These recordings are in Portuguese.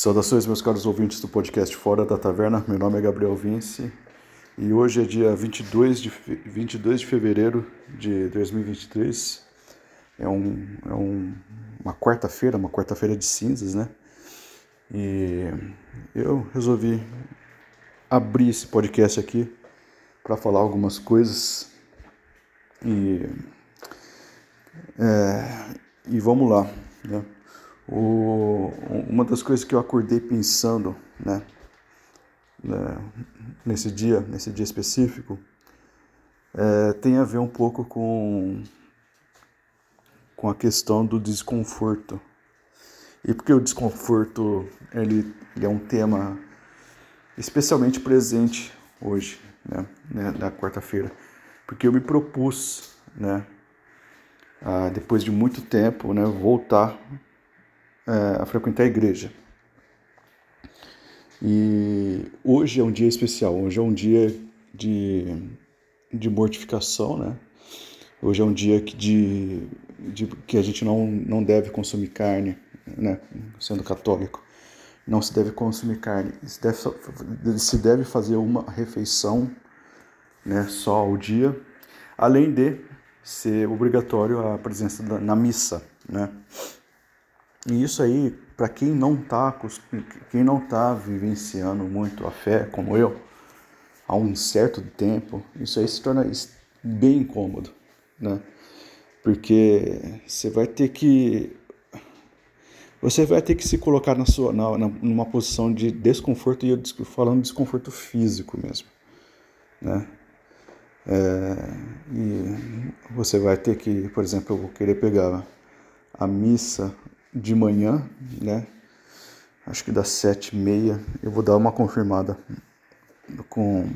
Saudações, meus caros ouvintes do podcast Fora da Taverna. Meu nome é Gabriel Vince e hoje é dia 22 de, 22 de fevereiro de 2023. É, um, é um, uma quarta-feira, uma quarta-feira de cinzas, né? E eu resolvi abrir esse podcast aqui para falar algumas coisas e, é, e vamos lá, né? O, uma das coisas que eu acordei pensando, né, né nesse dia, nesse dia específico, é, tem a ver um pouco com, com a questão do desconforto. E porque o desconforto ele, ele é um tema especialmente presente hoje, né, né na quarta-feira, porque eu me propus, né, a, depois de muito tempo, né, voltar a frequentar a igreja. E hoje é um dia especial, hoje é um dia de, de mortificação, né? Hoje é um dia que, de, de, que a gente não, não deve consumir carne, né? Sendo católico, não se deve consumir carne, se deve, se deve fazer uma refeição né, só ao dia, além de ser obrigatório a presença na missa, né? E isso aí, para quem não está quem não tá vivenciando muito a fé, como eu, há um certo tempo, isso aí se torna bem incômodo, né? Porque você vai ter que você vai ter que se colocar na sua na, numa posição de desconforto e eu falando de desconforto físico mesmo, né? É, e você vai ter que, por exemplo, eu vou querer pegar a missa de manhã, né? Acho que das sete e meia. Eu vou dar uma confirmada com.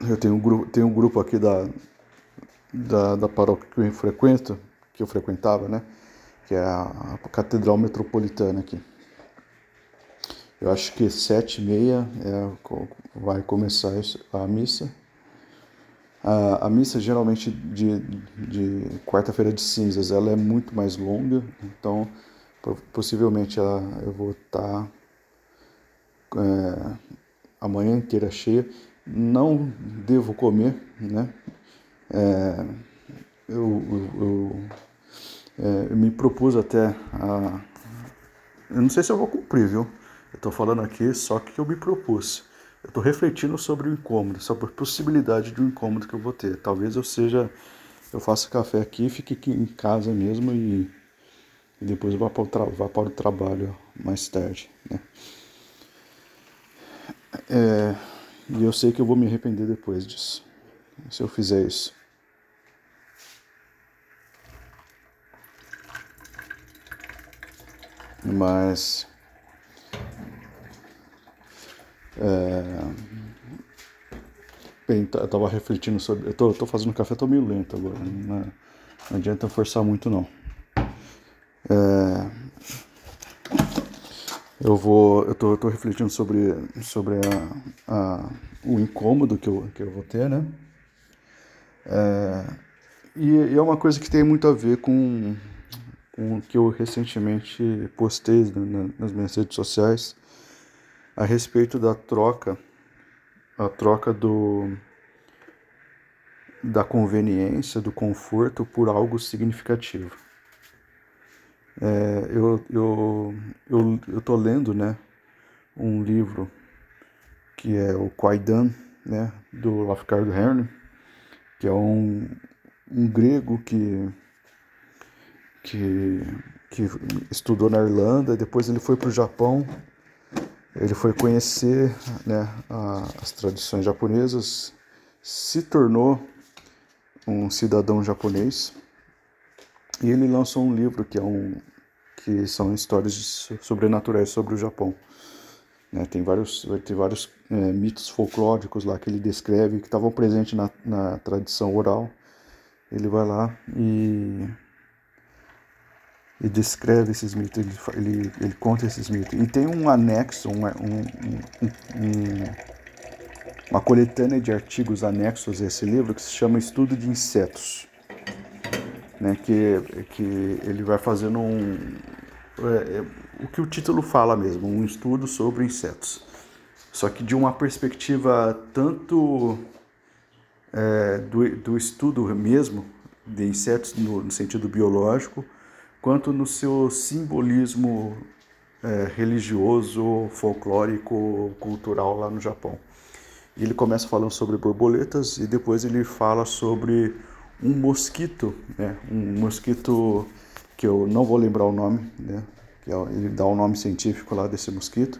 Eu tenho um grupo, tenho um grupo aqui da, da, da paróquia que eu frequento, que eu frequentava, né? Que é a, a Catedral Metropolitana aqui. Eu acho que sete e meia é, vai começar a missa. A, missa geralmente de, de quarta-feira de cinzas ela é muito mais longa, então possivelmente eu vou estar tá, é, a manhã inteira cheia. Não devo comer, né? É, eu, eu, eu, é, eu, me propus até a. Eu não sei se eu vou cumprir, viu? Eu tô falando aqui só que eu me propus. Eu estou refletindo sobre o incômodo, sobre a possibilidade de um incômodo que eu vou ter. Talvez eu seja, eu faça café aqui, fique aqui em casa mesmo e, e depois vá para, o vá para o trabalho mais tarde. Né? É, e eu sei que eu vou me arrepender depois disso, se eu fizer isso. Mas é... Bem, eu tava refletindo sobre. Eu tô, tô fazendo café, tô meio lento agora. Não, é, não adianta forçar muito, não. É... Eu vou. Eu tô, eu tô refletindo sobre, sobre a, a, o incômodo que eu, que eu vou ter, né? É... E, e é uma coisa que tem muito a ver com, com o que eu recentemente postei nas minhas redes sociais a respeito da troca, a troca do da conveniência, do conforto por algo significativo. É, eu, eu, eu, eu tô lendo, né, um livro que é o Quaidan, né, do Lafcadio Hearn, que é um, um grego que, que, que estudou na Irlanda, depois ele foi para o Japão ele foi conhecer né, as tradições japonesas, se tornou um cidadão japonês e ele lançou um livro que é um que são histórias sobrenaturais sobre o Japão. Né, tem vários, ter vários é, mitos folclóricos lá que ele descreve que estavam presentes na, na tradição oral. Ele vai lá e e descreve esses mitos, ele, ele, ele conta esses mitos. E tem um anexo, um, um, um, uma coletânea de artigos anexos a esse livro que se chama Estudo de Insetos, né, que, que ele vai fazendo um... É, é o que o título fala mesmo, um estudo sobre insetos. Só que de uma perspectiva tanto é, do, do estudo mesmo de insetos no, no sentido biológico, quanto no seu simbolismo é, religioso, folclórico, cultural lá no Japão. Ele começa falando sobre borboletas e depois ele fala sobre um mosquito, né? um mosquito que eu não vou lembrar o nome, né? é, ele dá o um nome científico lá desse mosquito,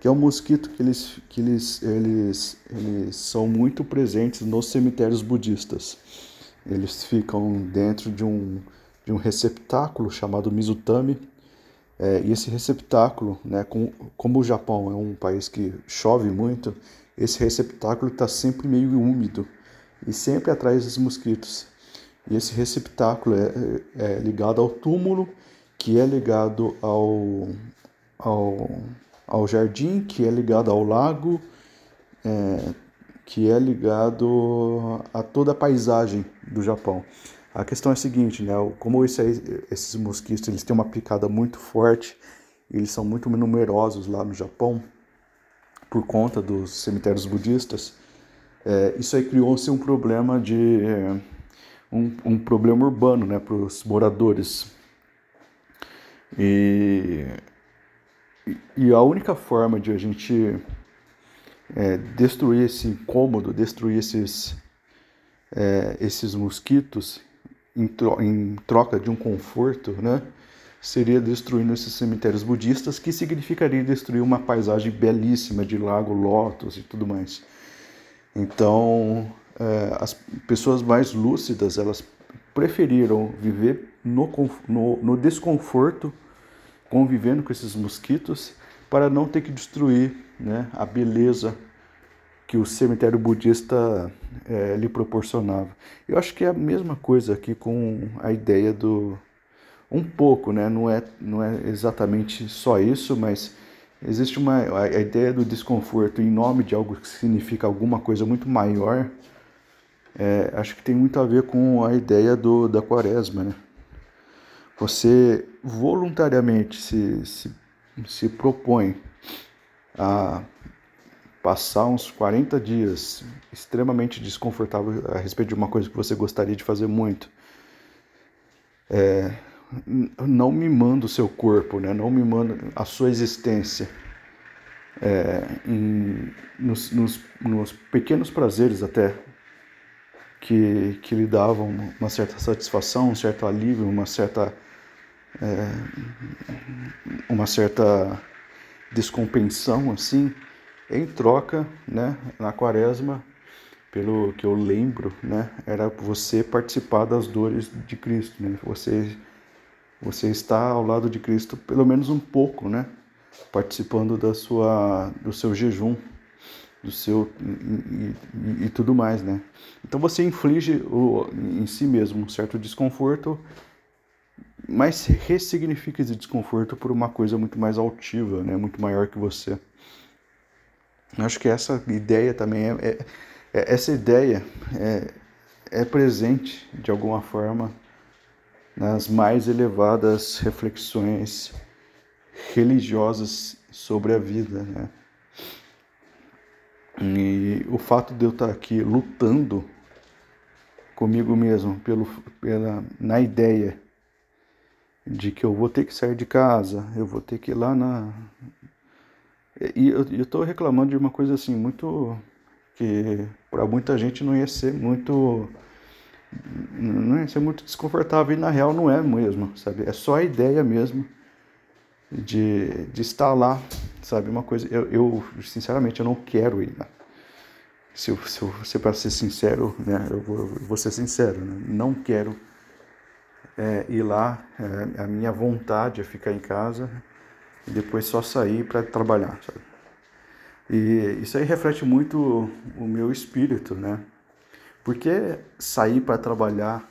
que é um mosquito que eles, que eles, eles, eles são muito presentes nos cemitérios budistas. Eles ficam dentro de um, de um receptáculo chamado Mizutami, é, e esse receptáculo, né, com, como o Japão é um país que chove muito, esse receptáculo está sempre meio úmido e sempre atrai esses mosquitos. E esse receptáculo é, é, é ligado ao túmulo, que é ligado ao, ao, ao jardim, que é ligado ao lago, é, que é ligado a toda a paisagem do Japão. A questão é a seguinte, né? Como esse, esses mosquitos eles têm uma picada muito forte, eles são muito numerosos lá no Japão, por conta dos cemitérios budistas, é, isso aí criou-se um problema de um, um problema urbano, né, para os moradores. E, e a única forma de a gente é, destruir esse incômodo, destruir esses, é, esses mosquitos em, tro em troca de um conforto, né? seria destruindo esses cemitérios budistas, que significaria destruir uma paisagem belíssima de lago Lotus e tudo mais. Então, é, as pessoas mais lúcidas, elas preferiram viver no, no, no desconforto, convivendo com esses mosquitos, para não ter que destruir né, a beleza que o cemitério budista é, lhe proporcionava. Eu acho que é a mesma coisa aqui com a ideia do, um pouco, né? Não é, não é exatamente só isso, mas existe uma a ideia do desconforto em nome de algo que significa alguma coisa muito maior. É, acho que tem muito a ver com a ideia do, da quaresma, né? Você voluntariamente se, se, se propõe a passar uns 40 dias extremamente desconfortável a respeito de uma coisa que você gostaria de fazer muito. É, não mimando o seu corpo, né? não mimando a sua existência. É, em, nos, nos, nos, pequenos prazeres até que, que lhe davam uma certa satisfação, um certo alívio, uma certa é, uma certa descompensão assim, em troca, né, na quaresma, pelo que eu lembro, né, era você participar das dores de Cristo, né, você você está ao lado de Cristo pelo menos um pouco, né? Participando da sua, do seu jejum, do seu e, e, e tudo mais, né? Então você inflige o, em si mesmo um certo desconforto, mas ressignifica esse desconforto por uma coisa muito mais altiva, né? Muito maior que você. Acho que essa ideia também é, é, é essa ideia é, é presente de alguma forma nas mais elevadas reflexões religiosas sobre a vida, né? E o fato de eu estar aqui lutando comigo mesmo pelo, pela, na ideia de que eu vou ter que sair de casa, eu vou ter que ir lá na. E eu estou reclamando de uma coisa assim, muito. que para muita gente não ia ser muito não é, ser muito desconfortável e na real não é mesmo, sabe? É só a ideia mesmo de, de estar lá, sabe? Uma coisa, eu, eu sinceramente eu não quero ir lá. Se, eu, se, se para ser sincero, né? Eu vou, eu vou ser sincero, né? Não quero é, ir lá. É, a minha vontade é ficar em casa e depois só sair para trabalhar, sabe? E isso aí reflete muito o meu espírito, né? Porque sair para trabalhar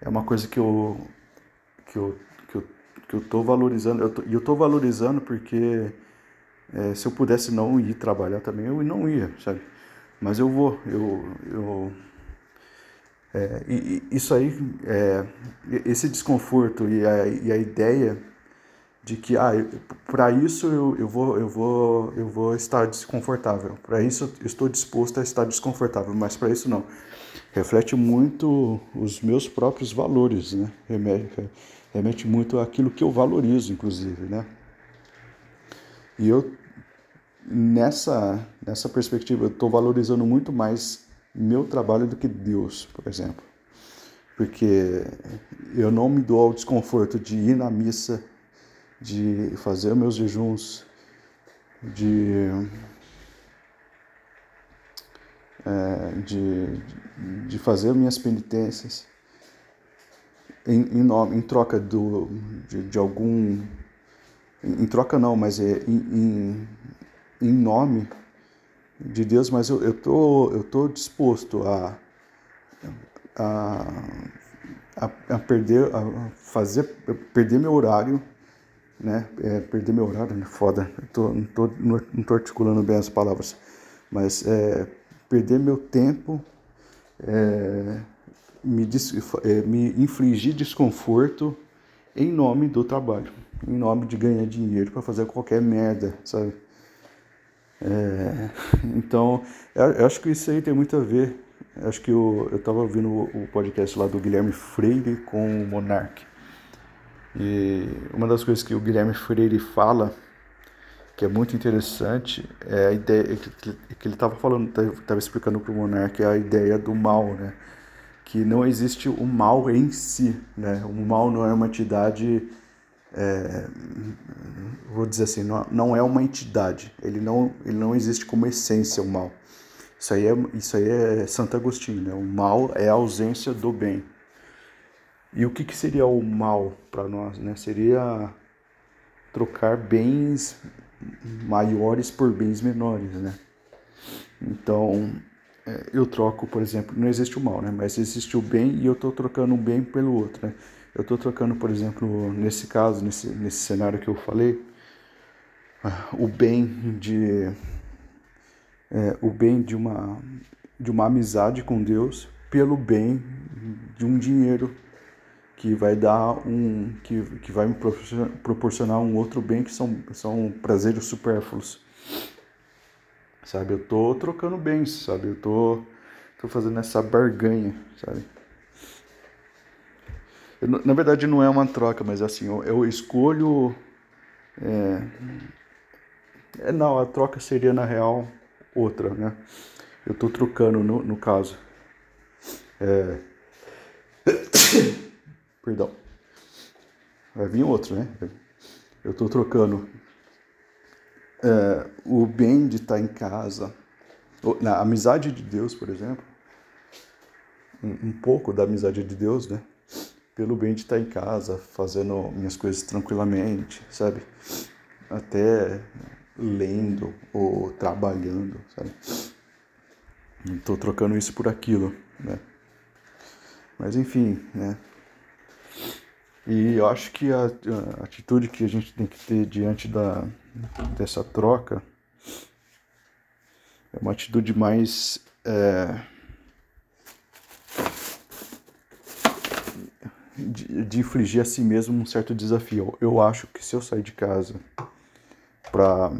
é uma coisa que eu que eu que eu, que eu tô valorizando. Eu tô, e eu tô valorizando porque é, se eu pudesse não ir trabalhar também, eu não ia, sabe? Mas eu vou, eu, eu é, e, e isso aí, é, esse desconforto e a, e a ideia de que ah, para isso eu, eu, vou, eu, vou, eu vou estar desconfortável, para isso eu estou disposto a estar desconfortável, mas para isso não. Reflete muito os meus próprios valores, né? Remete, remete muito àquilo que eu valorizo, inclusive, né? E eu, nessa, nessa perspectiva, estou valorizando muito mais meu trabalho do que Deus, por exemplo. Porque eu não me dou ao desconforto de ir na missa, de fazer meus jejuns, de, é, de, de fazer minhas penitências em, em, em troca do, de, de algum. Em, em, troca não, mas é em, em, nome de Deus, mas eu, eu, tô, eu tô disposto a, a, a, a perder, a fazer, perder meu horário né? É, perder meu horário, né? Foda. Tô, não, tô, não tô articulando bem as palavras. Mas é, perder meu tempo, é, me, é, me infligir desconforto em nome do trabalho, em nome de ganhar dinheiro para fazer qualquer merda, sabe? É, então, eu, acho que isso aí tem muito a ver. Eu acho que eu, eu tava ouvindo o, podcast lá do Guilherme Freire com o Monark. E uma das coisas que o Guilherme Freire fala, que é muito interessante, é a ideia que, que ele estava falando, estava explicando para o Monark, é a ideia do mal, né? Que não existe o mal em si, né? O mal não é uma entidade, é, vou dizer assim, não, não é uma entidade. Ele não, ele não existe como essência o mal. Isso aí é, isso aí é Santo Agostinho, né? O mal é a ausência do bem. E o que, que seria o mal para nós? Né? Seria trocar bens maiores por bens menores, né? Então, é, eu troco, por exemplo, não existe o mal, né? Mas existe o bem e eu estou trocando um bem pelo outro, né? Eu estou trocando, por exemplo, nesse caso, nesse, nesse cenário que eu falei, o bem de é, o bem de uma de uma amizade com Deus pelo bem de um dinheiro que vai dar um que, que vai me proporcionar um outro bem que são, são prazeres supérfluos. Sabe, eu tô trocando bens, sabe? Eu tô tô fazendo essa barganha, sabe? Eu, na verdade não é uma troca, mas assim, eu, eu escolho é, é, não, a troca seria na real outra, né? Eu tô trocando no, no caso. É... Perdão. Vai vir outro, né? Eu estou trocando é, o bem de estar em casa, na amizade de Deus, por exemplo, um, um, pouco da amizade de Deus, né? Pelo bem de estar em casa, fazendo minhas coisas tranquilamente, sabe? Até lendo ou trabalhando, sabe? Estou trocando isso por aquilo, né? Mas enfim, né? E eu acho que a, a, atitude que a gente tem que ter diante da, dessa troca é uma atitude mais. É, de, de infligir a si mesmo um certo desafio. Eu acho que se eu sair de casa para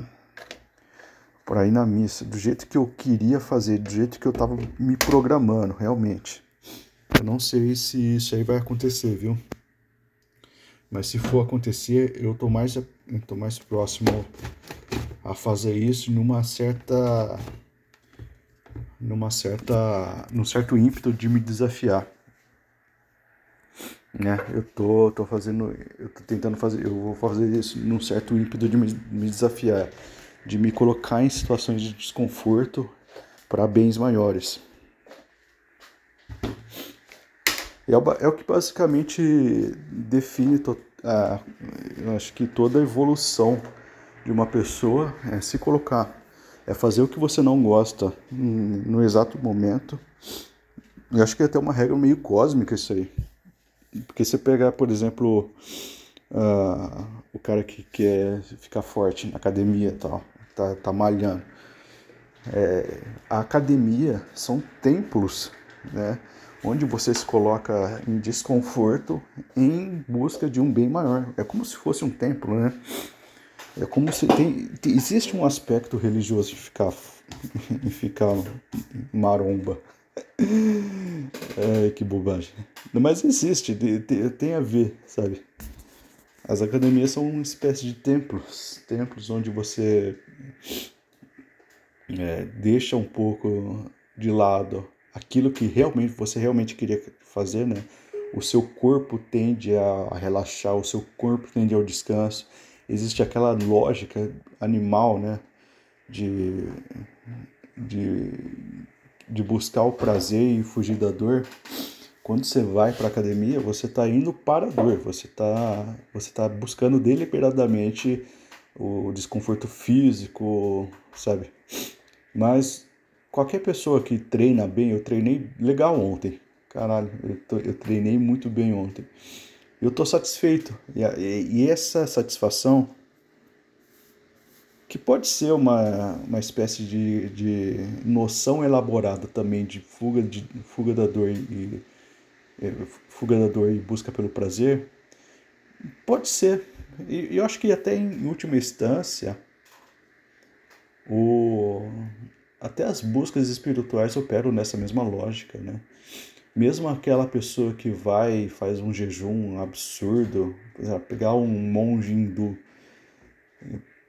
para ir na missa do jeito que eu queria fazer, do jeito que eu estava me programando, realmente. Eu não sei se isso aí vai acontecer, viu? Mas se for acontecer, eu tô mais, eu tô mais próximo a fazer isso numa certa numa certa num certo ímpeto de me desafiar. Né? Eu tô tô fazendo eu tô tentando fazer eu vou fazer isso num certo ímpeto de me, me desafiar de me colocar em situações de desconforto para bens maiores É, é o que basicamente define, to, a, eu acho que toda a evolução de uma pessoa é se colocar, é fazer o que você não gosta no exato momento. Eu acho que é até uma regra meio cósmica isso aí. Porque você pegar, por exemplo, uh, o cara que quer ficar forte na academia e tal, tá, tá malhando. É, a academia são templos, né? Onde você se coloca em desconforto em busca de um bem maior. É como se fosse um templo, né? É como se tem, existe um aspecto religioso em ficar em ficar maromba. É, que bobagem. Mas existe, tem, tem a ver, sabe? As academias são uma espécie de templos, templos onde você é, deixa um pouco de lado aquilo que realmente você realmente queria fazer, né? O seu corpo tende a relaxar, o seu corpo tende ao descanso. Existe aquela lógica animal, né? De, de, de buscar o prazer e fugir da dor. Quando você vai para a academia, você está indo para a dor, você está você tá buscando deliberadamente o desconforto físico, sabe? Mas qualquer pessoa que treina bem, eu treinei legal ontem. Caralho, eu, tô, eu treinei muito bem ontem. Eu tô satisfeito. E, e, e, essa satisfação, que pode ser uma, uma espécie de, de noção elaborada também de fuga, de fuga da dor e, e fuga da dor e busca pelo prazer, pode ser. E eu acho que até em última instância, o até as buscas espirituais operam nessa mesma lógica, né? Mesmo aquela pessoa que vai e faz um jejum absurdo, pegar um monge hindu,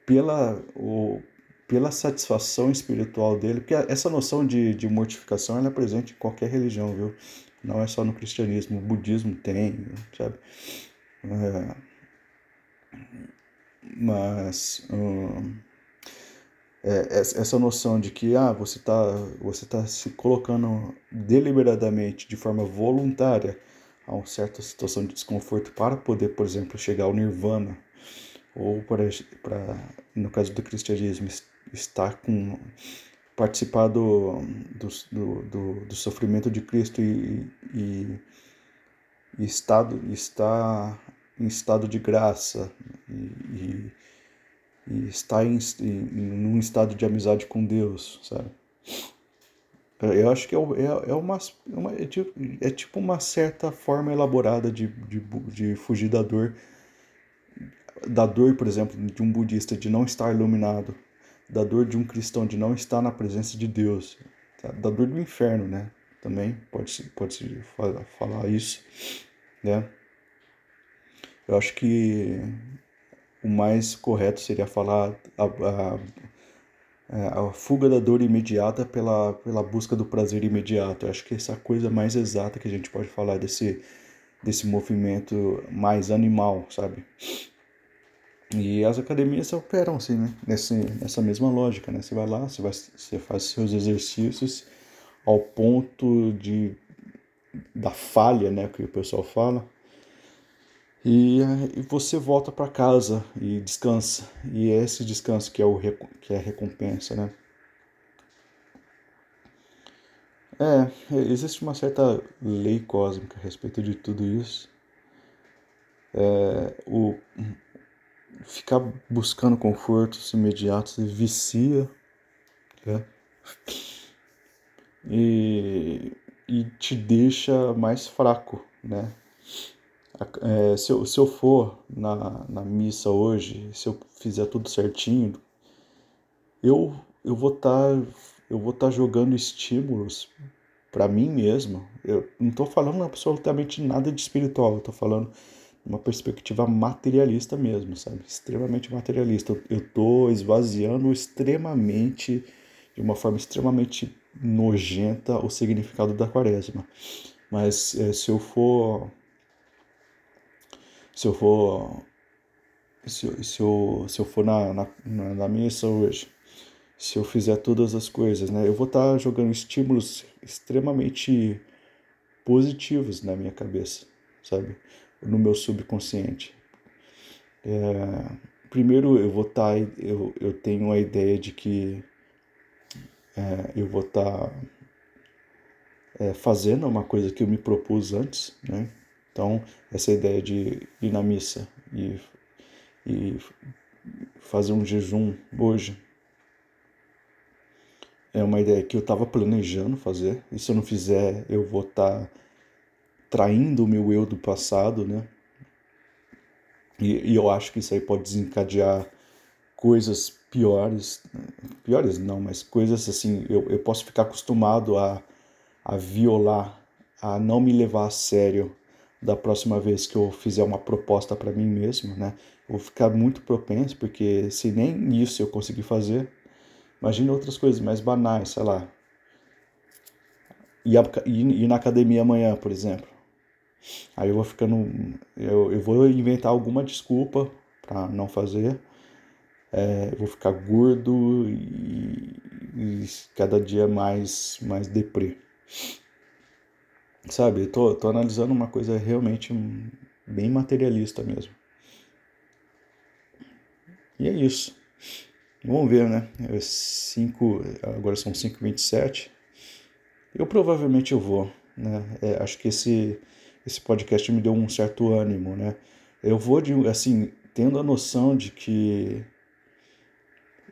pela, o, pela satisfação espiritual dele, porque essa noção de, de mortificação é presente em qualquer religião, viu? Não é só no cristianismo, o budismo tem, sabe? É, mas. Hum, é, essa noção de que ah, você está você tá se colocando deliberadamente, de forma voluntária, a uma certa situação de desconforto para poder, por exemplo, chegar ao nirvana, ou para, para no caso do cristianismo, estar com participar do, do, do, do sofrimento de Cristo e, e, e estado, estar em estado de graça e, e e estar em, em, num estado de amizade com Deus, sabe? Eu acho que é, é, é, uma, é uma é, tipo, é tipo uma certa forma elaborada de, de, de fugir da dor. Da dor, por exemplo, de um budista de não estar iluminado. Da dor de um cristão de não estar na presença de Deus. Da dor do inferno, né? Também pode-se pode falar isso, né? Eu acho que o mais correto seria falar a, a, é, a, fuga da dor imediata pela, pela busca do prazer imediato. Eu acho que essa coisa mais exata que a gente pode falar desse, desse movimento mais animal, sabe? E as academias operam assim, né? Nesse, nessa mesma lógica, né? Você vai lá, você, vai, você faz seus exercícios ao ponto de da falha, né, que o pessoal fala, e, e você volta para casa e descansa. E é esse descanso que é, o, que é a recompensa, né? É, existe uma certa lei cósmica a respeito de tudo isso. É, o ficar buscando confortos imediatos vicia, né? E, e te deixa mais fraco, né? É, se, eu, se eu for na, na missa hoje, se eu fizer tudo certinho, eu, eu vou estar tá, eu vou tá jogando estímulos para mim mesmo. Eu não estou falando absolutamente nada de espiritual, estou falando uma perspectiva materialista mesmo, sabe? Extremamente materialista. Eu estou esvaziando extremamente, de uma forma extremamente nojenta, o significado da quaresma. Mas é, se eu for se eu for se, se, eu, se eu for na, na, na missa hoje, se eu fizer todas as coisas, né, eu vou estar tá jogando estímulos extremamente positivos na minha cabeça, sabe? No meu subconsciente. É, primeiro, eu vou estar, tá, eu, eu tenho a ideia de que é, eu vou estar tá, é, fazendo uma coisa que eu me propus antes, né? Então, essa ideia de ir na missa e, e fazer um jejum hoje é uma ideia que eu estava planejando fazer, e se eu não fizer, eu vou estar tá traindo o meu eu do passado, né? E, e, eu acho que isso aí pode desencadear coisas piores, piores não, mas coisas assim, eu, eu posso ficar acostumado a, a violar, a não me levar a sério da próxima vez que eu fizer uma proposta para mim mesmo, né? Eu vou ficar muito propenso, porque se nem isso eu conseguir fazer, imagine outras coisas mais banais, sei lá. Ir, ir, na academia amanhã, por exemplo. Aí eu vou ficando. Eu, eu vou inventar alguma desculpa para não fazer. É, vou ficar gordo e, e, cada dia mais, mais deprê. Sabe, tô, tô analisando uma coisa realmente bem materialista mesmo. E é isso. Vamos ver, né? É cinco, agora são 5h27. Eu provavelmente eu vou, né? É, acho que esse, esse podcast me deu um certo ânimo, né? Eu vou, de, assim, tendo a noção de que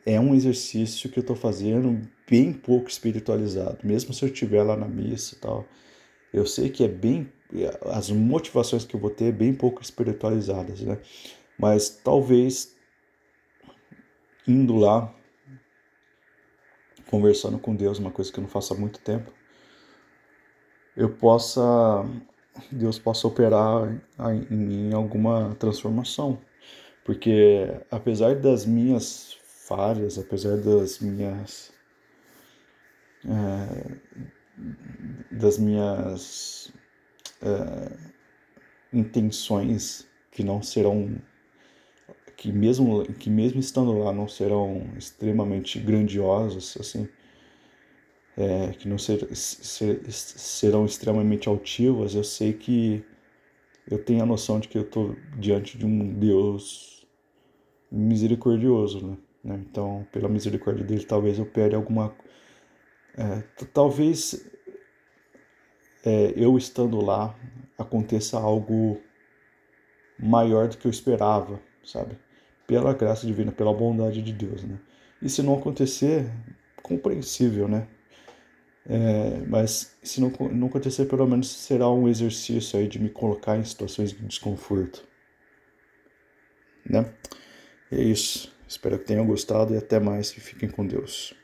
é um exercício que eu estou fazendo bem pouco espiritualizado, mesmo se eu estiver lá na missa e tal. Eu sei que é bem as motivações que eu vou ter é bem pouco espiritualizadas, né? Mas talvez indo lá conversando com Deus, uma coisa que eu não faço há muito tempo, eu possa Deus possa operar em mim alguma transformação. Porque apesar das minhas falhas, apesar das minhas é, das minhas é, intenções que não serão que mesmo que mesmo estando lá não serão extremamente grandiosas assim é, que não ser, ser, serão extremamente altivas eu sei que eu tenho a noção de que eu estou diante de um Deus misericordioso né? então pela misericórdia dele talvez eu perde alguma é, talvez é, eu estando lá aconteça algo maior do que eu esperava, sabe? Pela graça divina, pela bondade de Deus, né? E se não acontecer, compreensível, né? É, mas se não, não acontecer, pelo menos será um exercício aí de me colocar em situações de desconforto, né? É isso. Espero que tenham gostado e até mais e fiquem com Deus.